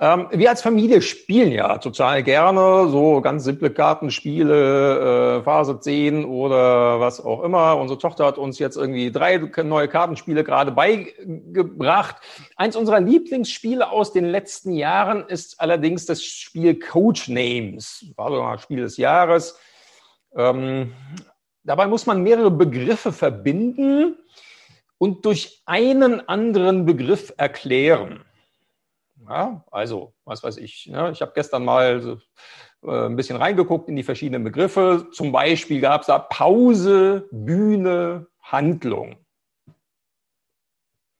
Ähm, wir als Familie spielen ja total gerne so ganz simple Kartenspiele, äh, Phase 10 oder was auch immer. Unsere Tochter hat uns jetzt irgendwie drei neue Kartenspiele gerade beigebracht. Eins unserer Lieblingsspiele aus den letzten Jahren ist allerdings das Spiel Coach Names. War sogar Spiel des Jahres. Ähm, dabei muss man mehrere Begriffe verbinden und durch einen anderen Begriff erklären. Ja, also, was weiß ich. Ne? Ich habe gestern mal so, äh, ein bisschen reingeguckt in die verschiedenen Begriffe. Zum Beispiel gab es da Pause, Bühne, Handlung.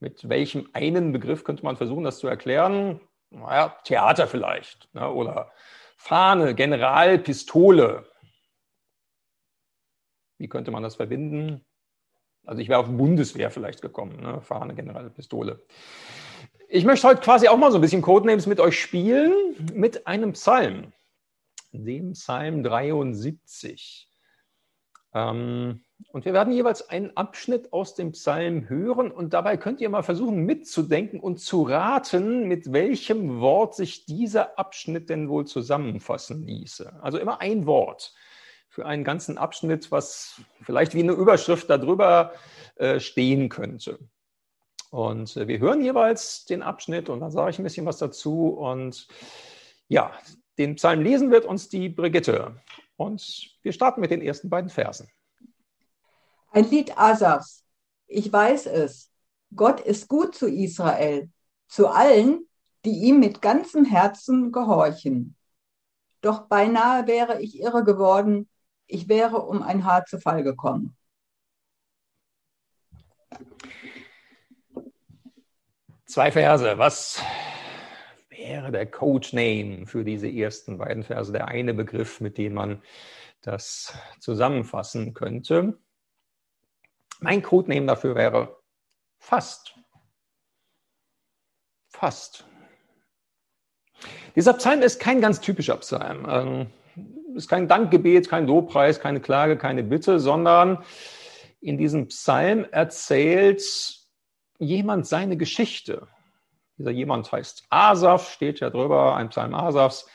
Mit welchem einen Begriff könnte man versuchen, das zu erklären? Naja, Theater vielleicht. Ne? Oder Fahne, General, Pistole. Wie könnte man das verbinden? Also ich wäre auf Bundeswehr vielleicht gekommen, ne? Fahne, General, Pistole. Ich möchte heute quasi auch mal so ein bisschen Codenames mit euch spielen, mit einem Psalm, dem Psalm 73. Ähm, und wir werden jeweils einen Abschnitt aus dem Psalm hören und dabei könnt ihr mal versuchen mitzudenken und zu raten, mit welchem Wort sich dieser Abschnitt denn wohl zusammenfassen ließe. Also immer ein Wort für einen ganzen Abschnitt, was vielleicht wie eine Überschrift darüber äh, stehen könnte. Und äh, wir hören jeweils den Abschnitt und dann sage ich ein bisschen was dazu. Und ja, den Psalm lesen wird uns die Brigitte. Und wir starten mit den ersten beiden Versen. Ein Lied Asafs. Ich weiß es. Gott ist gut zu Israel, zu allen, die ihm mit ganzem Herzen gehorchen. Doch beinahe wäre ich irre geworden, ich wäre um ein Haar zu Fall gekommen. Zwei Verse. Was wäre der Codename für diese ersten beiden Verse? Der eine Begriff, mit dem man das zusammenfassen könnte. Mein Codename dafür wäre fast. Fast. Dieser Psalm ist kein ganz typischer Psalm. Ähm, ist kein Dankgebet, kein Lobpreis, keine Klage, keine Bitte, sondern in diesem Psalm erzählt jemand seine Geschichte. Dieser jemand heißt Asaf, steht ja drüber, ein Psalm Asafs.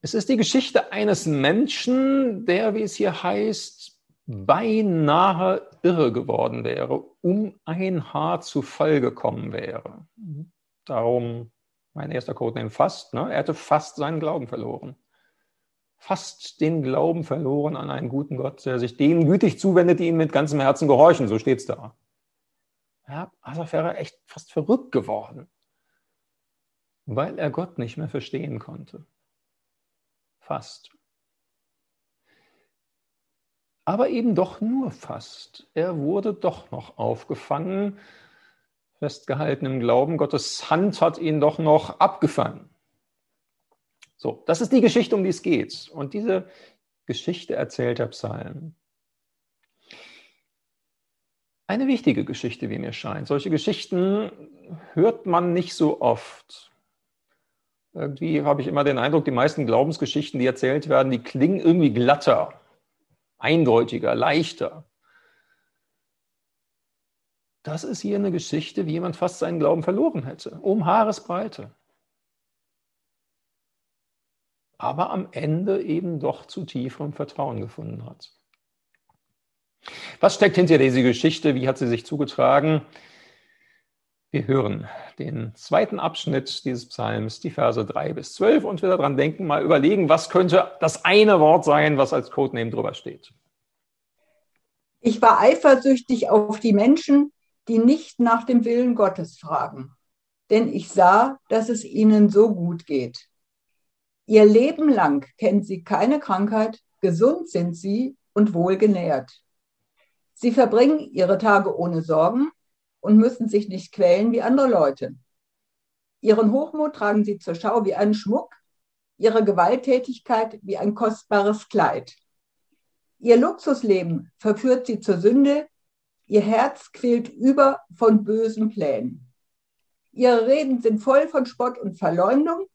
Es ist die Geschichte eines Menschen, der, wie es hier heißt, beinahe irre geworden wäre, um ein Haar zu Fall gekommen wäre. Darum mein erster Codename fast. Ne? Er hätte fast seinen Glauben verloren. Fast den Glauben verloren an einen guten Gott, der sich denen gütig zuwendet, die ihm mit ganzem Herzen gehorchen. So steht es da. Ja, Asaf wäre echt fast verrückt geworden, weil er Gott nicht mehr verstehen konnte. Fast. Aber eben doch nur fast. Er wurde doch noch aufgefangen, festgehalten im Glauben. Gottes Hand hat ihn doch noch abgefangen. So, das ist die Geschichte, um die es geht. Und diese Geschichte erzählt der Psalm eine wichtige Geschichte, wie mir scheint. Solche Geschichten hört man nicht so oft. Irgendwie habe ich immer den Eindruck, die meisten Glaubensgeschichten, die erzählt werden, die klingen irgendwie glatter, eindeutiger, leichter. Das ist hier eine Geschichte, wie jemand fast seinen Glauben verloren hätte, um Haaresbreite. Aber am Ende eben doch zu tieferem Vertrauen gefunden hat. Was steckt hinter dieser Geschichte? Wie hat sie sich zugetragen? Wir hören den zweiten Abschnitt dieses Psalms, die Verse 3 bis 12 und wir daran denken, mal überlegen, was könnte das eine Wort sein, was als Codename drüber steht. Ich war eifersüchtig auf die Menschen, die nicht nach dem Willen Gottes fragen, denn ich sah, dass es ihnen so gut geht. Ihr Leben lang kennen sie keine Krankheit, gesund sind sie und wohlgenährt. Sie verbringen ihre Tage ohne Sorgen und müssen sich nicht quälen wie andere Leute. Ihren Hochmut tragen sie zur Schau wie einen Schmuck, ihre Gewalttätigkeit wie ein kostbares Kleid. Ihr Luxusleben verführt sie zur Sünde, ihr Herz quält über von bösen Plänen. Ihre Reden sind voll von Spott und Verleumdung.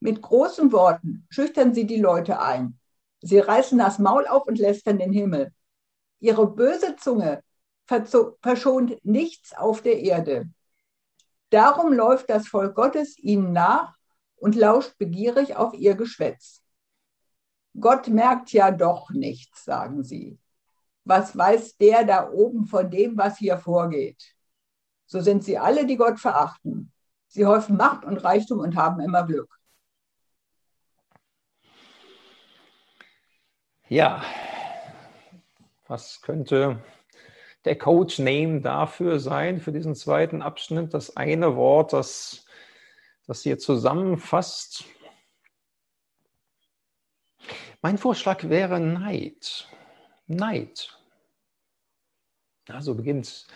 Mit großen Worten schüchtern sie die Leute ein. Sie reißen das Maul auf und lästern den Himmel. Ihre böse Zunge verschont nichts auf der Erde. Darum läuft das Volk Gottes ihnen nach und lauscht begierig auf ihr Geschwätz. Gott merkt ja doch nichts, sagen sie. Was weiß der da oben von dem, was hier vorgeht? So sind sie alle, die Gott verachten. Sie häufen Macht und Reichtum und haben immer Glück. Ja, was könnte der Coach-Name dafür sein, für diesen zweiten Abschnitt? Das eine Wort, das, das hier zusammenfasst. Mein Vorschlag wäre Neid. Neid. So beginnt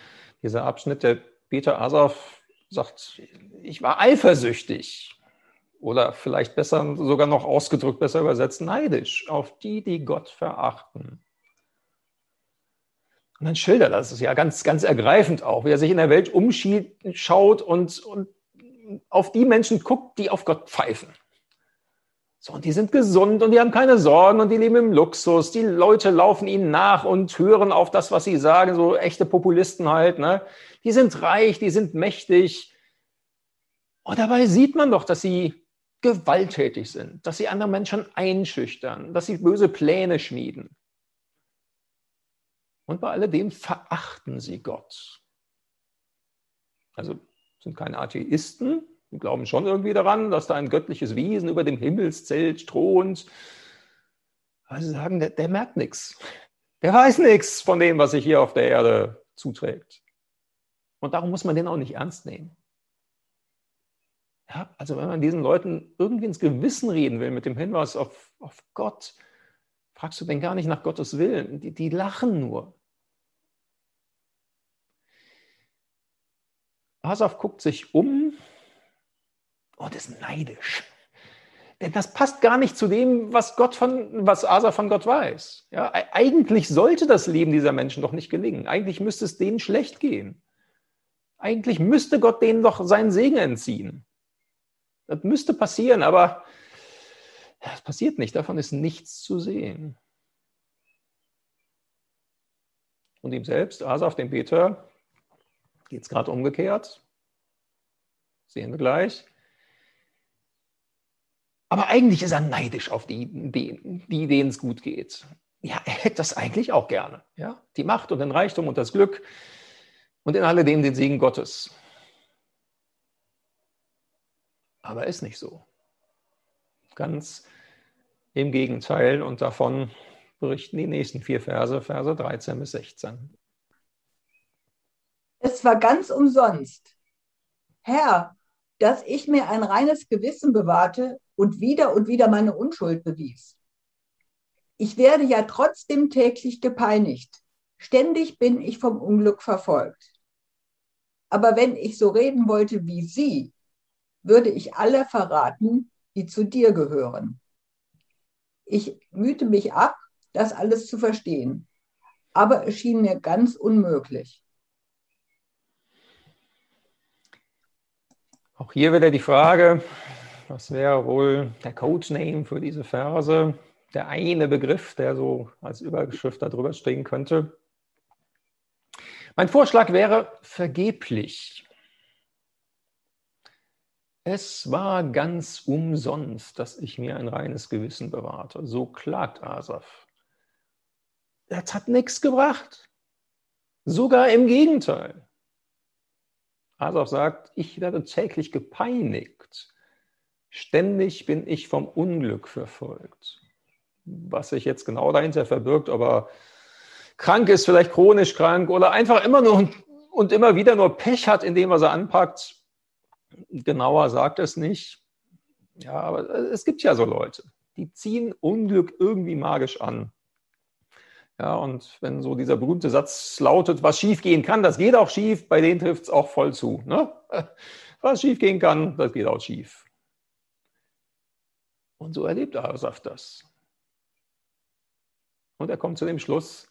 dieser Abschnitt. Der Peter Asaf sagt, ich war eifersüchtig. Oder vielleicht besser, sogar noch ausgedrückt, besser übersetzt, neidisch auf die, die Gott verachten. Und dann schildert er das ja ganz, ganz ergreifend auch, wie er sich in der Welt umschaut und, und auf die Menschen guckt, die auf Gott pfeifen. So, und die sind gesund und die haben keine Sorgen und die leben im Luxus. Die Leute laufen ihnen nach und hören auf das, was sie sagen, so echte Populisten halt. Ne? Die sind reich, die sind mächtig. Und dabei sieht man doch, dass sie gewalttätig sind, dass sie andere Menschen einschüchtern, dass sie böse Pläne schmieden. Und bei alledem verachten sie Gott. Also sind keine Atheisten, die glauben schon irgendwie daran, dass da ein göttliches Wesen über dem Himmelszelt thront. Sie sagen, der, der merkt nichts. Der weiß nichts von dem, was sich hier auf der Erde zuträgt. Und darum muss man den auch nicht ernst nehmen. Ja, also wenn man diesen Leuten irgendwie ins Gewissen reden will mit dem Hinweis auf, auf Gott, fragst du denn gar nicht nach Gottes Willen. Die, die lachen nur. Asaf guckt sich um und ist neidisch. Denn das passt gar nicht zu dem, was Gott von, was Asaf von Gott weiß. Ja, eigentlich sollte das Leben dieser Menschen doch nicht gelingen. Eigentlich müsste es denen schlecht gehen. Eigentlich müsste Gott denen doch seinen Segen entziehen. Das müsste passieren, aber es passiert nicht. Davon ist nichts zu sehen. Und ihm selbst, Asaf, dem Beter, geht es gerade umgekehrt. Sehen wir gleich. Aber eigentlich ist er neidisch auf die, die, die denen es gut geht. Ja, er hätte das eigentlich auch gerne. Ja? Die Macht und den Reichtum und das Glück und in alledem den Segen Gottes. Aber ist nicht so. Ganz im Gegenteil und davon berichten die nächsten vier Verse, Verse 13 bis 16. Es war ganz umsonst. Herr, dass ich mir ein reines Gewissen bewahrte und wieder und wieder meine Unschuld bewies. Ich werde ja trotzdem täglich gepeinigt. Ständig bin ich vom Unglück verfolgt. Aber wenn ich so reden wollte wie Sie, würde ich alle verraten, die zu dir gehören. Ich mühte mich ab, das alles zu verstehen, aber es schien mir ganz unmöglich. Auch hier wieder die Frage, was wäre wohl der Codename für diese Verse? Der eine Begriff, der so als Überschrift darüber stehen könnte. Mein Vorschlag wäre vergeblich. Es war ganz umsonst, dass ich mir ein reines Gewissen bewahrte. So klagt Asaf. Das hat nichts gebracht. Sogar im Gegenteil. Asaf sagt, ich werde täglich gepeinigt. Ständig bin ich vom Unglück verfolgt. Was sich jetzt genau dahinter verbirgt, aber krank ist, vielleicht chronisch krank oder einfach immer nur und immer wieder nur Pech hat in dem, was er anpackt, Genauer sagt es nicht. Ja, aber es gibt ja so Leute, die ziehen Unglück irgendwie magisch an. Ja, und wenn so dieser berühmte Satz lautet, was schief gehen kann, das geht auch schief, bei denen trifft es auch voll zu. Ne? Was schief gehen kann, das geht auch schief. Und so erlebt Asaf das. Und er kommt zu dem Schluss,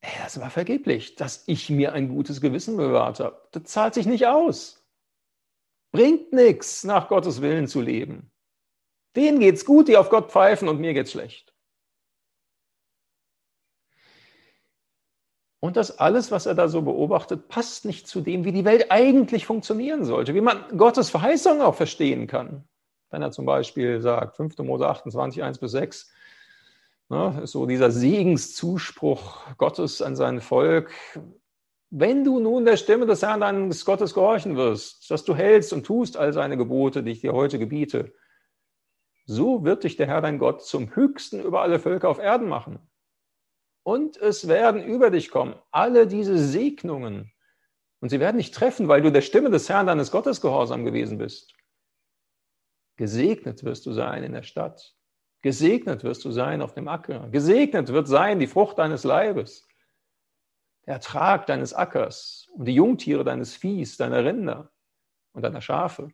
ey, das war vergeblich, dass ich mir ein gutes Gewissen bewahrt habe. Das zahlt sich nicht aus. Bringt nichts, nach Gottes Willen zu leben. Denen geht's gut, die auf Gott pfeifen und mir geht's schlecht. Und das alles, was er da so beobachtet, passt nicht zu dem, wie die Welt eigentlich funktionieren sollte, wie man Gottes Verheißung auch verstehen kann. Wenn er zum Beispiel sagt, 5. Mose 28, 1 bis 6, ne, so dieser Segenszuspruch Gottes an sein Volk. Wenn du nun der Stimme des Herrn deines Gottes gehorchen wirst, dass du hältst und tust all seine Gebote, die ich dir heute gebiete, so wird dich der Herr dein Gott zum Höchsten über alle Völker auf Erden machen und es werden über dich kommen alle diese Segnungen. Und sie werden dich treffen, weil du der Stimme des Herrn deines Gottes gehorsam gewesen bist. Gesegnet wirst du sein in der Stadt. Gesegnet wirst du sein auf dem Acker. Gesegnet wird sein die Frucht deines Leibes, der Ertrag deines Ackers und die Jungtiere deines Viehs, deiner Rinder und deiner Schafe.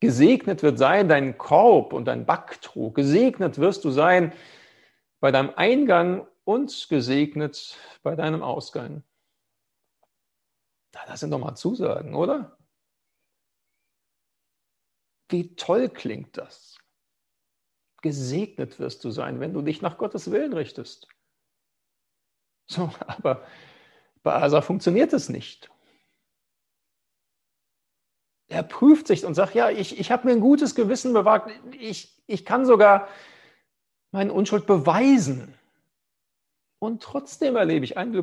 Gesegnet wird sein dein Korb und dein Backtrog. Gesegnet wirst du sein bei deinem Eingang und gesegnet bei deinem Ausgang. Das sind doch mal Zusagen, oder? Wie toll klingt das? Gesegnet wirst du sein, wenn du dich nach Gottes Willen richtest. So, aber bei Asa funktioniert es nicht. Er prüft sich und sagt, ja, ich, ich habe mir ein gutes Gewissen bewahrt. Ich, ich kann sogar meine Unschuld beweisen. Und trotzdem erlebe ich ein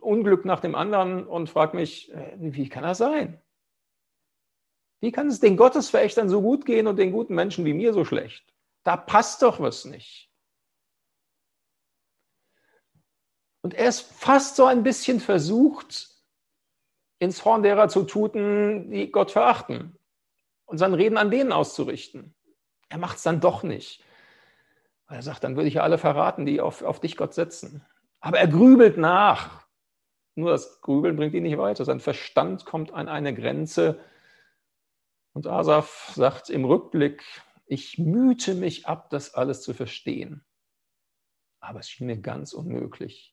Unglück nach dem anderen und frage mich, äh, wie kann das sein? Wie kann es den Gottesverächtern so gut gehen und den guten Menschen wie mir so schlecht? Da passt doch was nicht. Und er ist fast so ein bisschen versucht, ins Horn derer zu tuten, die Gott verachten und sein Reden an denen auszurichten. Er macht es dann doch nicht. Er sagt, dann würde ich ja alle verraten, die auf, auf dich Gott setzen. Aber er grübelt nach. Nur das Grübeln bringt ihn nicht weiter. Sein Verstand kommt an eine Grenze. Und Asaf sagt im Rückblick, ich mühte mich ab, das alles zu verstehen. Aber es schien mir ganz unmöglich.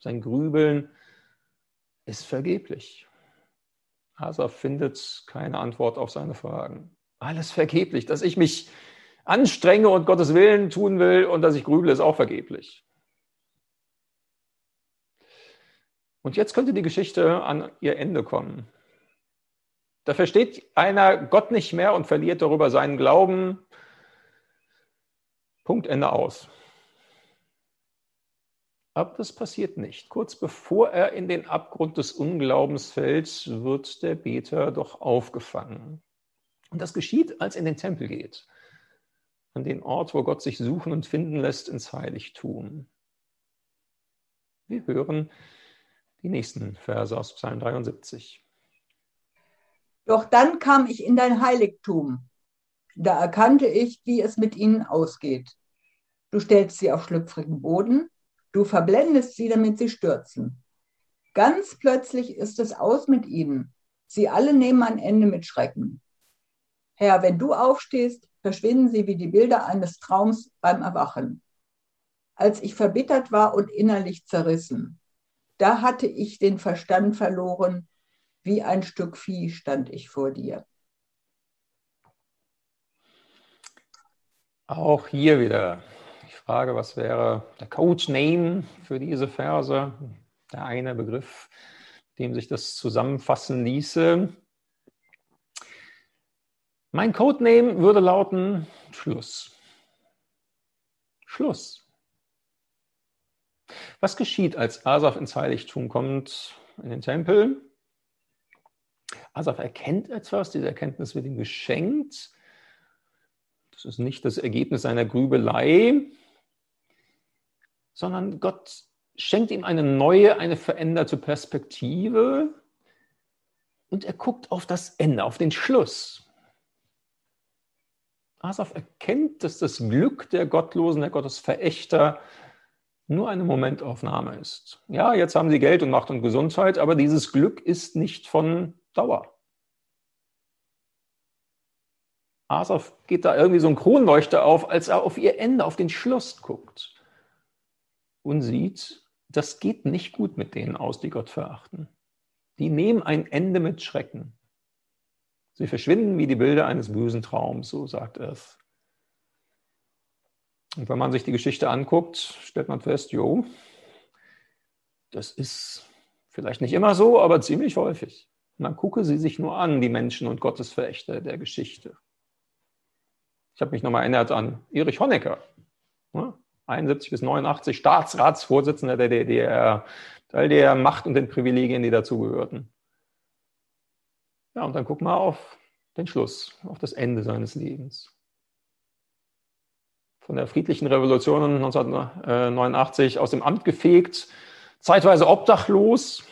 Sein Grübeln ist vergeblich. Asaf findet keine Antwort auf seine Fragen. Alles vergeblich, dass ich mich anstrenge und Gottes Willen tun will und dass ich grüble, ist auch vergeblich. Und jetzt könnte die Geschichte an ihr Ende kommen. Da versteht einer Gott nicht mehr und verliert darüber seinen Glauben. Punkt, Ende aus. Aber das passiert nicht. Kurz bevor er in den Abgrund des Unglaubens fällt, wird der Beter doch aufgefangen. Und das geschieht, als er in den Tempel geht an den Ort, wo Gott sich suchen und finden lässt, ins Heiligtum. Wir hören die nächsten Verse aus Psalm 73. Doch dann kam ich in dein Heiligtum. Da erkannte ich, wie es mit ihnen ausgeht. Du stellst sie auf schlüpfrigen Boden, du verblendest sie, damit sie stürzen. Ganz plötzlich ist es aus mit ihnen. Sie alle nehmen ein Ende mit Schrecken. Herr, wenn du aufstehst, verschwinden sie wie die Bilder eines Traums beim Erwachen. Als ich verbittert war und innerlich zerrissen, da hatte ich den Verstand verloren, wie ein Stück Vieh stand ich vor dir. Auch hier wieder Frage, was wäre der Codename für diese Verse? Der eine Begriff, dem sich das zusammenfassen ließe. Mein Codename würde lauten Schluss. Schluss. Was geschieht, als Asaf ins Heiligtum kommt, in den Tempel? Asaf erkennt etwas, diese Erkenntnis wird ihm geschenkt. Das ist nicht das Ergebnis seiner Grübelei, sondern Gott schenkt ihm eine neue, eine veränderte Perspektive und er guckt auf das Ende, auf den Schluss. Asaf erkennt, dass das Glück der Gottlosen, der Gottesverächter nur eine Momentaufnahme ist. Ja, jetzt haben sie Geld und Macht und Gesundheit, aber dieses Glück ist nicht von Dauer. Asaf geht da irgendwie so ein Kronleuchter auf, als er auf ihr Ende, auf den Schluss guckt und sieht, das geht nicht gut mit denen aus, die Gott verachten. Die nehmen ein Ende mit Schrecken. Sie verschwinden wie die Bilder eines bösen Traums, so sagt es. Und wenn man sich die Geschichte anguckt, stellt man fest, jo, Das ist vielleicht nicht immer so, aber ziemlich häufig. Man gucke sie sich nur an, die Menschen und Gottesverächter der Geschichte. Ich habe mich nochmal erinnert an Erich Honecker, 71 bis 89 Staatsratsvorsitzender der DDR, Teil der Macht und den Privilegien, die dazugehörten. Ja, und dann guck mal auf den Schluss, auf das Ende seines Lebens. Von der friedlichen Revolution 1989 aus dem Amt gefegt, zeitweise obdachlos,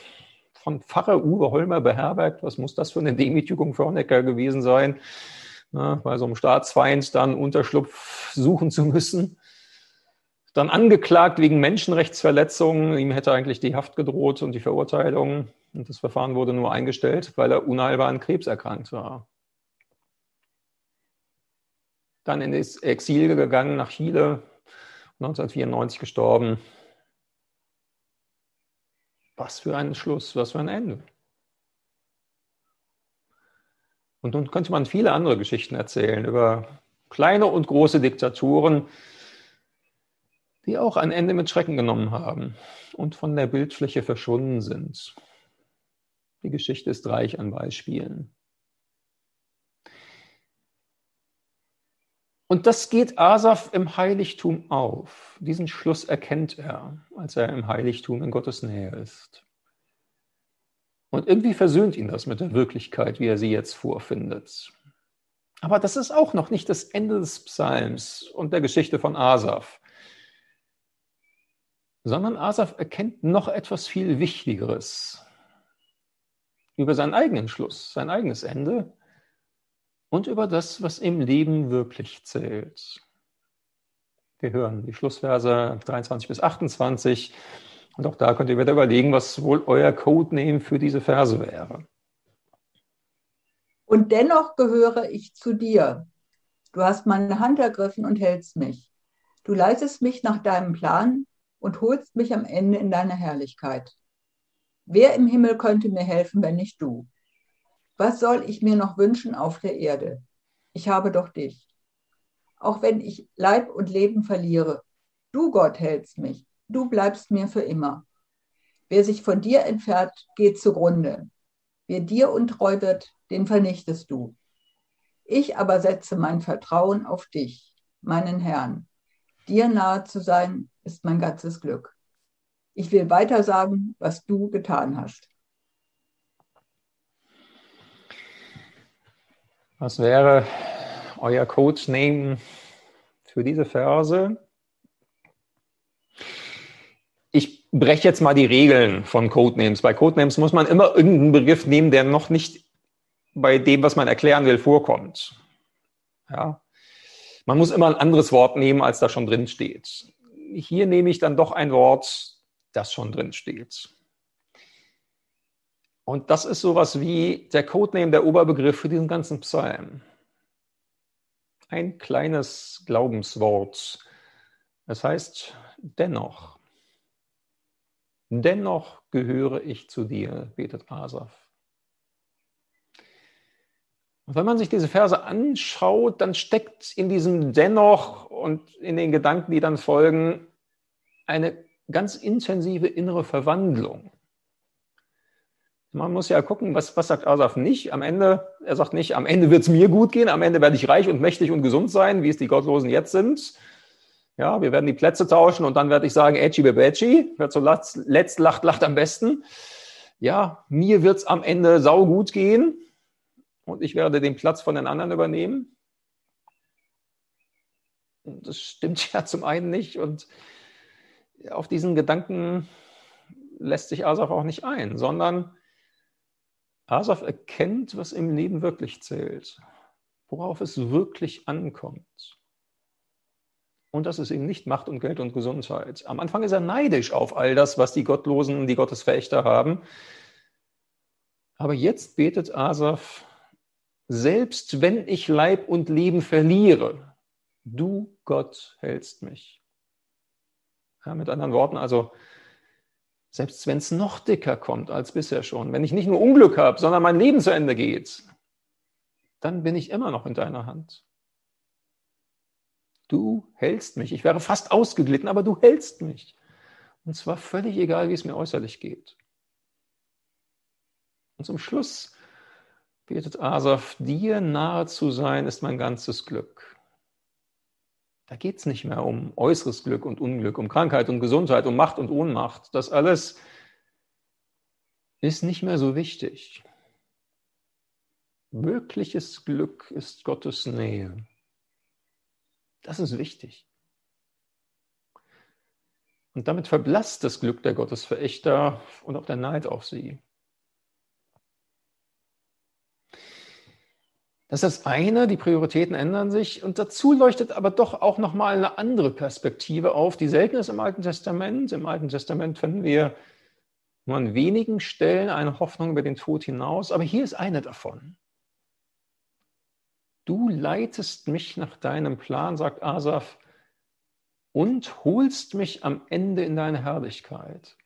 von Pfarrer Uwe Holmer beherbergt. Was muss das für eine Demütigung für Honecker gewesen sein, na, bei so einem Staatsfeind dann Unterschlupf suchen zu müssen? Dann angeklagt wegen Menschenrechtsverletzungen. Ihm hätte eigentlich die Haft gedroht und die Verurteilung. Und das Verfahren wurde nur eingestellt, weil er unheilbar an Krebs erkrankt war. Dann in das Exil gegangen nach Chile, 1994 gestorben. Was für ein Schluss, was für ein Ende. Und nun könnte man viele andere Geschichten erzählen über kleine und große Diktaturen, die auch ein Ende mit Schrecken genommen haben und von der Bildfläche verschwunden sind. Die Geschichte ist reich an Beispielen. Und das geht Asaf im Heiligtum auf. Diesen Schluss erkennt er, als er im Heiligtum in Gottes Nähe ist. Und irgendwie versöhnt ihn das mit der Wirklichkeit, wie er sie jetzt vorfindet. Aber das ist auch noch nicht das Ende des Psalms und der Geschichte von Asaf, sondern Asaf erkennt noch etwas viel Wichtigeres über seinen eigenen Schluss, sein eigenes Ende und über das, was im Leben wirklich zählt. Wir hören die Schlussverse 23 bis 28 und auch da könnt ihr wieder überlegen, was wohl euer Codename für diese Verse wäre. Und dennoch gehöre ich zu dir. Du hast meine Hand ergriffen und hältst mich. Du leitest mich nach deinem Plan und holst mich am Ende in deine Herrlichkeit. Wer im Himmel könnte mir helfen, wenn nicht du? Was soll ich mir noch wünschen auf der Erde? Ich habe doch dich. Auch wenn ich Leib und Leben verliere, du Gott hältst mich, du bleibst mir für immer. Wer sich von dir entfernt, geht zugrunde. Wer dir untreu wird, den vernichtest du. Ich aber setze mein Vertrauen auf dich, meinen Herrn. Dir nahe zu sein, ist mein ganzes Glück. Ich will weiter sagen, was du getan hast. Was wäre euer Codename für diese Verse? Ich breche jetzt mal die Regeln von Codenames. Bei Codenames muss man immer irgendeinen Begriff nehmen, der noch nicht bei dem, was man erklären will, vorkommt. Ja. Man muss immer ein anderes Wort nehmen, als da schon drin steht. Hier nehme ich dann doch ein Wort, das schon drin steht. Und das ist sowas wie der Codename, der Oberbegriff für diesen ganzen Psalm. Ein kleines Glaubenswort. Das heißt, dennoch. Dennoch gehöre ich zu dir, betet Asaf. Und wenn man sich diese Verse anschaut, dann steckt in diesem Dennoch und in den Gedanken, die dann folgen, eine ganz intensive innere Verwandlung. Man muss ja gucken, was, was sagt Asaf nicht. Am Ende, er sagt nicht, am Ende wird es mir gut gehen, am Ende werde ich reich und mächtig und gesund sein, wie es die Gottlosen jetzt sind. Ja, wir werden die Plätze tauschen und dann werde ich sagen, Edgy Bebeci, wer zuletzt letzt lacht, lacht am besten. Ja, mir wird es am Ende sau gut gehen und ich werde den Platz von den anderen übernehmen. Das stimmt ja zum einen nicht und auf diesen Gedanken lässt sich Asaf auch nicht ein, sondern Asaf erkennt, was im Leben wirklich zählt, worauf es wirklich ankommt. Und das ist eben nicht Macht und Geld und Gesundheit. Am Anfang ist er neidisch auf all das, was die Gottlosen, die Gottesverächter haben. Aber jetzt betet Asaf, selbst wenn ich Leib und Leben verliere, du Gott hältst mich. Ja, mit anderen Worten, also selbst wenn es noch dicker kommt als bisher schon, wenn ich nicht nur Unglück habe, sondern mein Leben zu Ende geht, dann bin ich immer noch in deiner Hand. Du hältst mich. Ich wäre fast ausgeglitten, aber du hältst mich. Und zwar völlig egal, wie es mir äußerlich geht. Und zum Schluss betet Asaf, dir nahe zu sein ist mein ganzes Glück. Da geht es nicht mehr um äußeres Glück und Unglück, um Krankheit und Gesundheit, um Macht und Ohnmacht. Das alles ist nicht mehr so wichtig. Wirkliches Glück ist Gottes Nähe. Das ist wichtig. Und damit verblasst das Glück der Gottesverächter und auch der Neid auf sie. Das ist das eine, die Prioritäten ändern sich und dazu leuchtet aber doch auch nochmal eine andere Perspektive auf, die selten ist im Alten Testament. Im Alten Testament finden wir nur an wenigen Stellen eine Hoffnung über den Tod hinaus, aber hier ist eine davon. Du leitest mich nach deinem Plan, sagt Asaf, und holst mich am Ende in deine Herrlichkeit.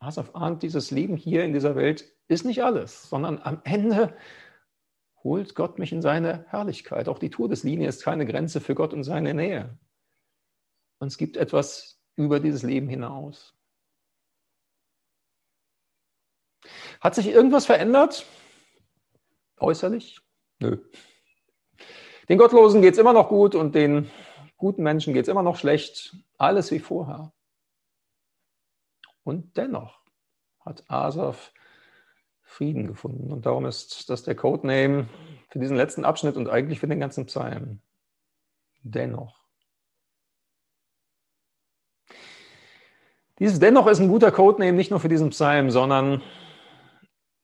Asaf ahnt, dieses Leben hier in dieser Welt ist nicht alles, sondern am Ende holt Gott mich in seine Herrlichkeit. Auch die Todeslinie ist keine Grenze für Gott und seine Nähe. Und es gibt etwas über dieses Leben hinaus. Hat sich irgendwas verändert? Äußerlich? Nö. Den Gottlosen geht es immer noch gut und den guten Menschen geht es immer noch schlecht. Alles wie vorher. Und dennoch hat Asaf Frieden gefunden. Und darum ist das der Codename für diesen letzten Abschnitt und eigentlich für den ganzen Psalm. Dennoch. Dieses Dennoch ist ein guter Codename nicht nur für diesen Psalm, sondern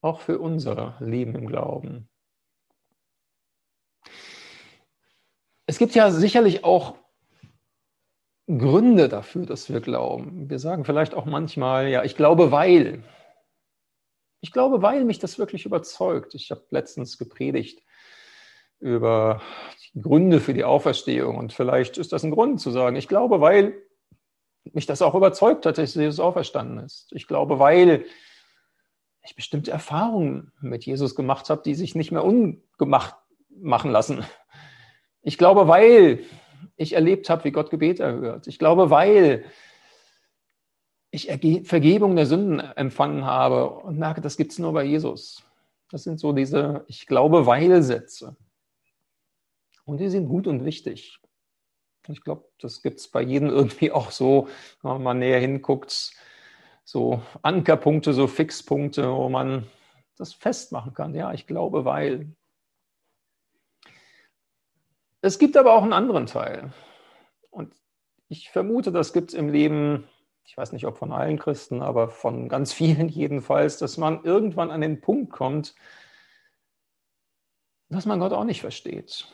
auch für unser Leben im Glauben. Es gibt ja sicherlich auch Gründe dafür, dass wir glauben. Wir sagen vielleicht auch manchmal, ja, ich glaube, weil. Ich glaube, weil mich das wirklich überzeugt. Ich habe letztens gepredigt über Gründe für die Auferstehung und vielleicht ist das ein Grund zu sagen, ich glaube, weil mich das auch überzeugt hat, dass Jesus auferstanden ist. Ich glaube, weil ich bestimmte Erfahrungen mit Jesus gemacht habe, die sich nicht mehr ungemacht machen lassen. Ich glaube, weil ich erlebt habe, wie Gott Gebet erhört. Ich glaube, weil ich Vergebung der Sünden empfangen habe und merke, das gibt es nur bei Jesus. Das sind so diese Ich glaube, weil Sätze. Und die sind gut und wichtig. Ich glaube, das gibt es bei jedem irgendwie auch so, wenn man näher hinguckt, so Ankerpunkte, so Fixpunkte, wo man das festmachen kann. Ja, ich glaube, weil. Es gibt aber auch einen anderen Teil. Und ich vermute, das gibt es im Leben, ich weiß nicht, ob von allen Christen, aber von ganz vielen jedenfalls, dass man irgendwann an den Punkt kommt, dass man Gott auch nicht versteht.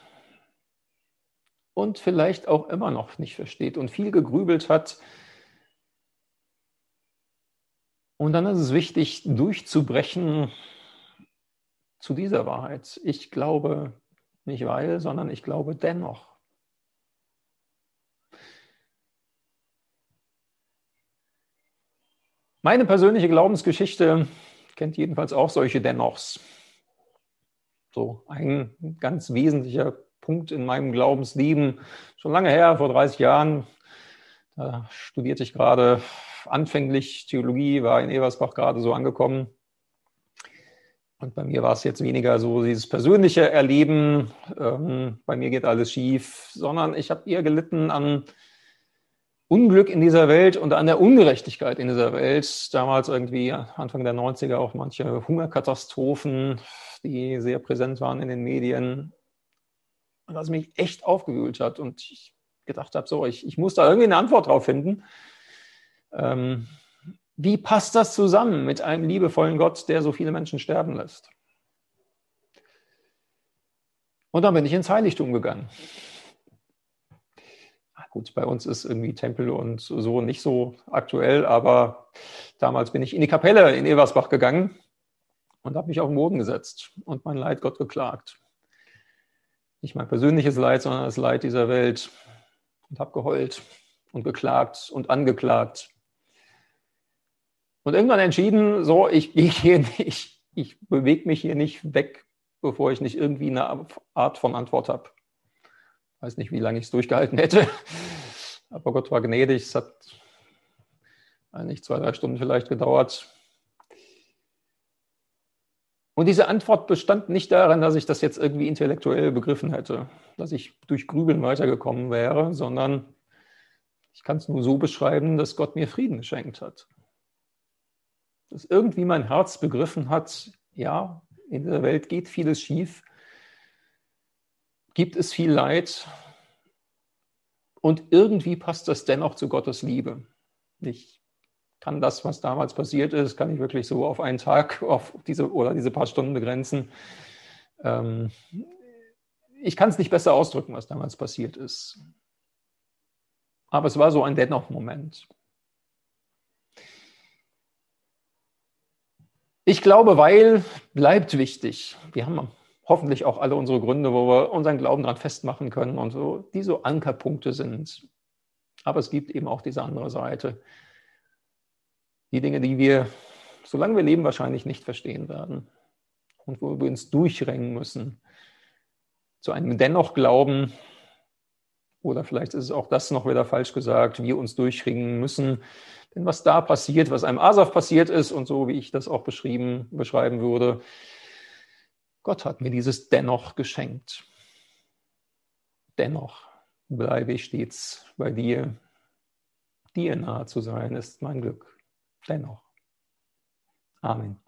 Und vielleicht auch immer noch nicht versteht und viel gegrübelt hat. Und dann ist es wichtig, durchzubrechen zu dieser Wahrheit. Ich glaube, nicht weil, sondern ich glaube dennoch. Meine persönliche Glaubensgeschichte kennt jedenfalls auch solche Dennochs. So ein ganz wesentlicher Punkt in meinem Glaubensleben, schon lange her, vor 30 Jahren, da studierte ich gerade anfänglich Theologie, war in Eversbach gerade so angekommen und bei mir war es jetzt weniger so dieses persönliche Erleben, ähm, bei mir geht alles schief, sondern ich habe eher gelitten an Unglück in dieser Welt und an der Ungerechtigkeit in dieser Welt. Damals irgendwie Anfang der 90er auch manche Hungerkatastrophen, die sehr präsent waren in den Medien. Und was mich echt aufgewühlt hat und ich gedacht habe, so, ich, ich muss da irgendwie eine Antwort drauf finden. Ähm, wie passt das zusammen mit einem liebevollen Gott, der so viele Menschen sterben lässt? Und dann bin ich ins Heiligtum gegangen. Gut, bei uns ist irgendwie Tempel und so nicht so aktuell, aber damals bin ich in die Kapelle in Eversbach gegangen und habe mich auf den Boden gesetzt und mein Leid Gott geklagt. Nicht mein persönliches Leid, sondern das Leid dieser Welt. Und habe geheult und geklagt und angeklagt und irgendwann entschieden, so, ich gehe hier nicht, ich bewege mich hier nicht weg, bevor ich nicht irgendwie eine Art von Antwort habe. Weiß nicht, wie lange ich es durchgehalten hätte. Aber Gott war gnädig, es hat eigentlich zwei, drei Stunden vielleicht gedauert. Und diese Antwort bestand nicht darin, dass ich das jetzt irgendwie intellektuell begriffen hätte, dass ich durch Grübeln weitergekommen wäre, sondern ich kann es nur so beschreiben, dass Gott mir Frieden geschenkt hat. Dass irgendwie mein Herz begriffen hat, ja, in der Welt geht vieles schief, gibt es viel Leid und irgendwie passt das dennoch zu Gottes Liebe. Ich kann das, was damals passiert ist, kann ich wirklich so auf einen Tag auf diese, oder diese paar Stunden begrenzen. Ähm, ich kann es nicht besser ausdrücken, was damals passiert ist. Aber es war so ein Dennoch-Moment. Ich glaube, weil bleibt wichtig. Wir haben hoffentlich auch alle unsere Gründe, wo wir unseren Glauben daran festmachen können und so, die so Ankerpunkte sind. Aber es gibt eben auch diese andere Seite. Die Dinge, die wir, solange wir leben, wahrscheinlich nicht verstehen werden. Und wo wir uns durchringen müssen. Zu einem dennoch Glauben, oder vielleicht ist es auch das noch wieder falsch gesagt, wir uns durchringen müssen. Denn was da passiert, was einem Asaf passiert ist und so wie ich das auch beschrieben, beschreiben würde, Gott hat mir dieses dennoch geschenkt. Dennoch bleibe ich stets bei dir. Dir nahe zu sein ist mein Glück. Dennoch. Amen.